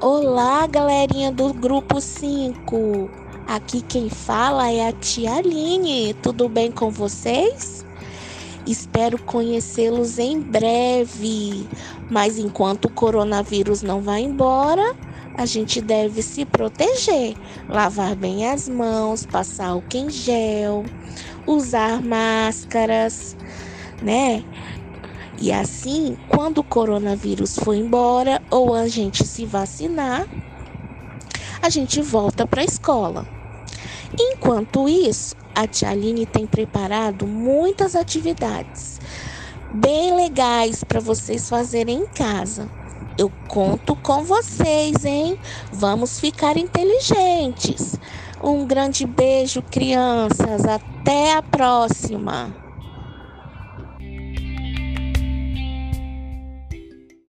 Olá, galerinha do grupo 5. Aqui quem fala é a tia Aline. Tudo bem com vocês? Espero conhecê-los em breve. Mas enquanto o coronavírus não vai embora, a gente deve se proteger, lavar bem as mãos, passar álcool em gel, usar máscaras, né? E assim, quando o coronavírus for embora ou a gente se vacinar, a gente volta para a escola. Enquanto isso, a tia Aline tem preparado muitas atividades bem legais para vocês fazerem em casa. Eu conto com vocês, hein? Vamos ficar inteligentes. Um grande beijo, crianças. Até a próxima.